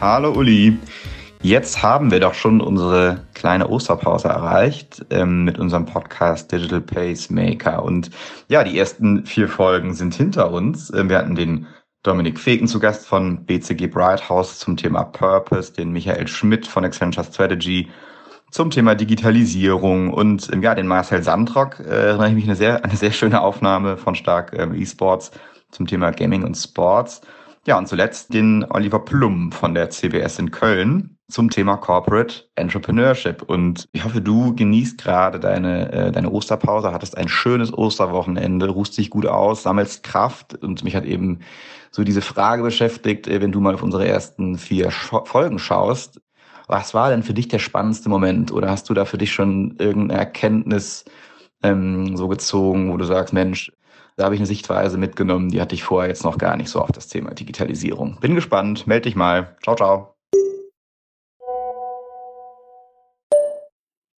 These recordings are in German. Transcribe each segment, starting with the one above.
Hallo Uli. Jetzt haben wir doch schon unsere kleine Osterpause erreicht ähm, mit unserem Podcast Digital Pacemaker. Und ja, die ersten vier Folgen sind hinter uns. Ähm, wir hatten den Dominik Feken zu Gast von BCG Brighthouse zum Thema Purpose, den Michael Schmidt von Accenture Strategy zum Thema Digitalisierung und ähm, ja, den Marcel Sandrock, äh, erinnere ich mich eine sehr, eine sehr schöne Aufnahme von Stark ähm, eSports zum Thema Gaming und Sports. Ja, und zuletzt den Oliver Plum von der CBS in Köln zum Thema Corporate Entrepreneurship. Und ich hoffe, du genießt gerade deine, äh, deine Osterpause, hattest ein schönes Osterwochenende, ruhst dich gut aus, sammelst Kraft. Und mich hat eben so diese Frage beschäftigt, äh, wenn du mal auf unsere ersten vier Sch Folgen schaust. Was war denn für dich der spannendste Moment? Oder hast du da für dich schon irgendeine Erkenntnis ähm, so gezogen, wo du sagst, Mensch, da habe ich eine Sichtweise mitgenommen, die hatte ich vorher jetzt noch gar nicht so auf das Thema Digitalisierung. Bin gespannt, melde dich mal. Ciao, ciao.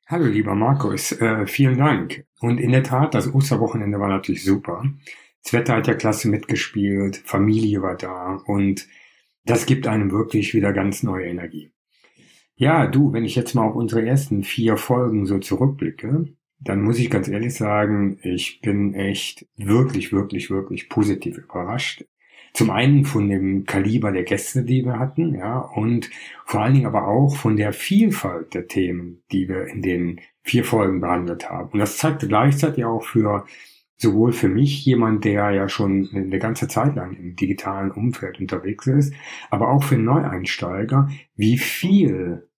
Hallo lieber Markus, äh, vielen Dank. Und in der Tat, das Osterwochenende war natürlich super. Das Wetter hat ja klasse mitgespielt, Familie war da und das gibt einem wirklich wieder ganz neue Energie. Ja, du, wenn ich jetzt mal auf unsere ersten vier Folgen so zurückblicke, dann muss ich ganz ehrlich sagen, ich bin echt wirklich, wirklich, wirklich positiv überrascht. Zum einen von dem Kaliber der Gäste, die wir hatten, ja, und vor allen Dingen aber auch von der Vielfalt der Themen, die wir in den vier Folgen behandelt haben. Und das zeigte gleichzeitig auch für sowohl für mich jemand, der ja schon eine ganze Zeit lang im digitalen Umfeld unterwegs ist, aber auch für Neueinsteiger, wie viel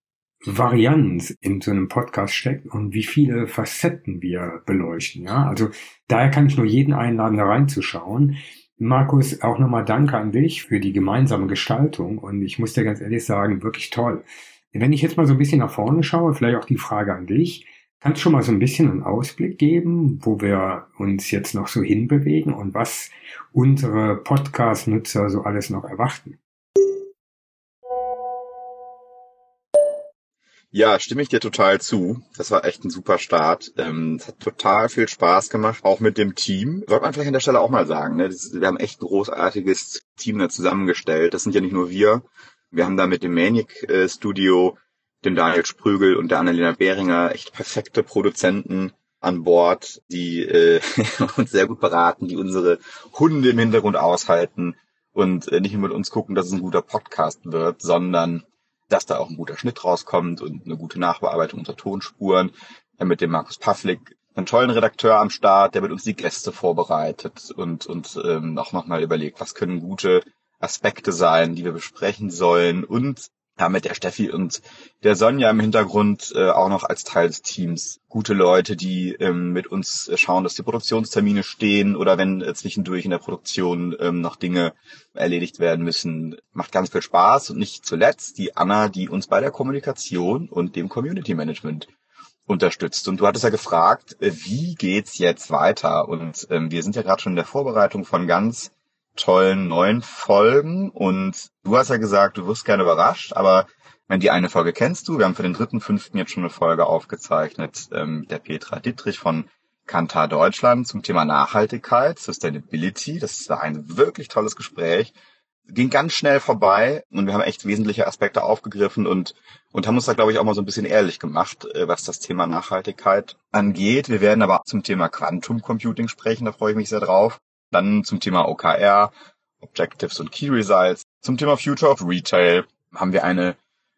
Varianz in so einem Podcast steckt und wie viele Facetten wir beleuchten. Ja, also daher kann ich nur jeden einladen, da reinzuschauen. Markus, auch nochmal Danke an dich für die gemeinsame Gestaltung und ich muss dir ganz ehrlich sagen, wirklich toll. Wenn ich jetzt mal so ein bisschen nach vorne schaue, vielleicht auch die Frage an dich, kannst du schon mal so ein bisschen einen Ausblick geben, wo wir uns jetzt noch so hinbewegen und was unsere Podcast-Nutzer so alles noch erwarten? Ja, stimme ich dir total zu. Das war echt ein super Start. Ähm, es hat total viel Spaß gemacht, auch mit dem Team. Sollte man vielleicht an der Stelle auch mal sagen. Ne? Wir haben echt ein großartiges Team da zusammengestellt. Das sind ja nicht nur wir. Wir haben da mit dem Maniac äh, Studio, dem Daniel Sprügel und der Annalena Behringer echt perfekte Produzenten an Bord, die äh, uns sehr gut beraten, die unsere Hunde im Hintergrund aushalten und äh, nicht nur mit uns gucken, dass es ein guter Podcast wird, sondern dass da auch ein guter Schnitt rauskommt und eine gute Nachbearbeitung unserer Tonspuren. Ja, mit dem Markus Pavlik einen tollen Redakteur am Start, der mit uns die Gäste vorbereitet und, und ähm, auch nochmal überlegt, was können gute Aspekte sein, die wir besprechen sollen und ja, mit der Steffi und der Sonja im Hintergrund äh, auch noch als Teil des Teams. Gute Leute, die ähm, mit uns schauen, dass die Produktionstermine stehen oder wenn äh, zwischendurch in der Produktion ähm, noch Dinge erledigt werden müssen. Macht ganz viel Spaß und nicht zuletzt die Anna, die uns bei der Kommunikation und dem Community Management unterstützt. Und du hattest ja gefragt, äh, wie geht's jetzt weiter? Und ähm, wir sind ja gerade schon in der Vorbereitung von ganz tollen neuen Folgen. Und du hast ja gesagt, du wirst gerne überrascht, aber wenn die eine Folge kennst du, wir haben für den dritten, fünften jetzt schon eine Folge aufgezeichnet ähm, der Petra Dittrich von Kantar Deutschland zum Thema Nachhaltigkeit, Sustainability. Das war ein wirklich tolles Gespräch. Ging ganz schnell vorbei und wir haben echt wesentliche Aspekte aufgegriffen und, und haben uns da, glaube ich, auch mal so ein bisschen ehrlich gemacht, äh, was das Thema Nachhaltigkeit angeht. Wir werden aber zum Thema Quantum Computing sprechen, da freue ich mich sehr drauf. Dann zum Thema OKR, Objectives und Key Results. Zum Thema Future of Retail haben wir eine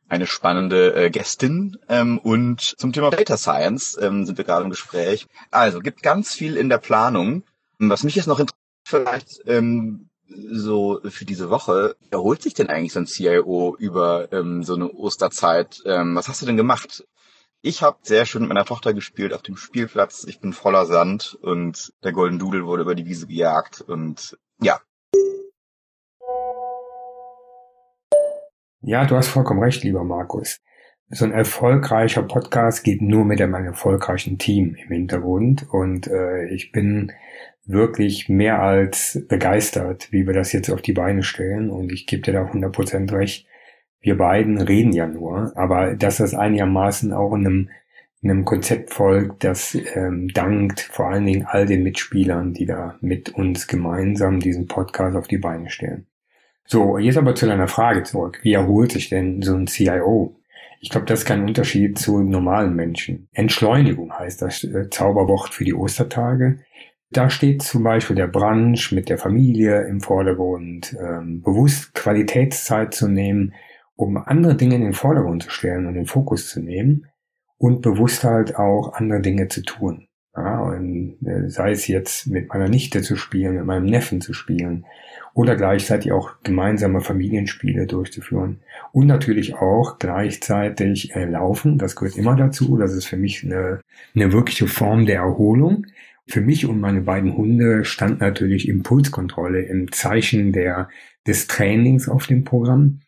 eine spannende äh, Gästin ähm, und zum Thema Data Science ähm, sind wir gerade im Gespräch. Also gibt ganz viel in der Planung. Was mich jetzt noch interessiert, vielleicht ähm, so für diese Woche, erholt sich denn eigentlich so ein CIO über ähm, so eine Osterzeit? Ähm, was hast du denn gemacht? Ich habe sehr schön mit meiner Tochter gespielt auf dem Spielplatz. Ich bin voller Sand und der Golden Doodle wurde über die Wiese gejagt und ja. Ja, du hast vollkommen recht, lieber Markus. So ein erfolgreicher Podcast geht nur mit einem erfolgreichen Team im Hintergrund und äh, ich bin wirklich mehr als begeistert, wie wir das jetzt auf die Beine stellen und ich gebe dir da 100% recht wir beiden reden ja nur, aber dass das einigermaßen auch in einem, in einem Konzept folgt, das ähm, dankt vor allen Dingen all den Mitspielern, die da mit uns gemeinsam diesen Podcast auf die Beine stellen. So, jetzt aber zu deiner Frage zurück. Wie erholt sich denn so ein CIO? Ich glaube, das ist kein Unterschied zu normalen Menschen. Entschleunigung heißt das äh, Zauberwort für die Ostertage. Da steht zum Beispiel der Brunch mit der Familie im Vordergrund, ähm, bewusst Qualitätszeit zu nehmen, um andere Dinge in den Vordergrund zu stellen und den Fokus zu nehmen und bewusst halt auch andere Dinge zu tun. Ja, und, äh, sei es jetzt mit meiner Nichte zu spielen, mit meinem Neffen zu spielen oder gleichzeitig auch gemeinsame Familienspiele durchzuführen und natürlich auch gleichzeitig äh, laufen. Das gehört immer dazu. Das ist für mich eine, eine wirkliche Form der Erholung. Für mich und meine beiden Hunde stand natürlich Impulskontrolle im Zeichen der, des Trainings auf dem Programm.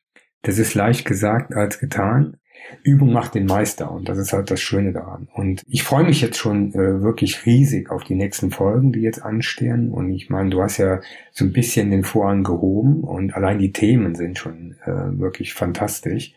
Das ist leicht gesagt als getan. Übung macht den Meister und das ist halt das Schöne daran. Und ich freue mich jetzt schon äh, wirklich riesig auf die nächsten Folgen, die jetzt anstehen. Und ich meine, du hast ja so ein bisschen den Vorhang gehoben und allein die Themen sind schon äh, wirklich fantastisch.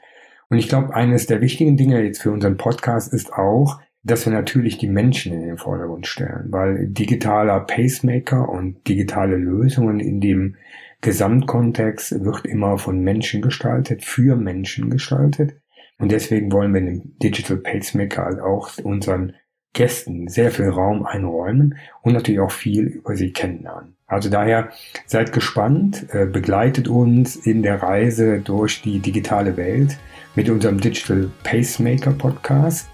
Und ich glaube, eines der wichtigen Dinge jetzt für unseren Podcast ist auch, dass wir natürlich die Menschen in den Vordergrund stellen, weil digitaler Pacemaker und digitale Lösungen in dem Gesamtkontext wird immer von Menschen gestaltet, für Menschen gestaltet. Und deswegen wollen wir dem Digital Pacemaker halt auch unseren Gästen sehr viel Raum einräumen und natürlich auch viel über sie kennenlernen. Also daher seid gespannt, äh, begleitet uns in der Reise durch die digitale Welt mit unserem Digital Pacemaker Podcast.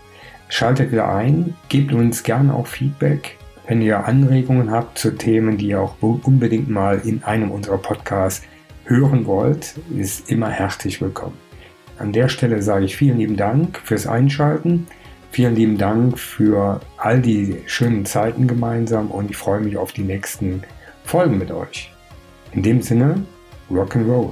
Schaltet wieder ein, gebt uns gerne auch Feedback. Wenn ihr Anregungen habt zu Themen, die ihr auch unbedingt mal in einem unserer Podcasts hören wollt, ist immer herzlich willkommen. An der Stelle sage ich vielen lieben Dank fürs Einschalten. Vielen lieben Dank für all die schönen Zeiten gemeinsam und ich freue mich auf die nächsten Folgen mit euch. In dem Sinne, Rock'n'Roll.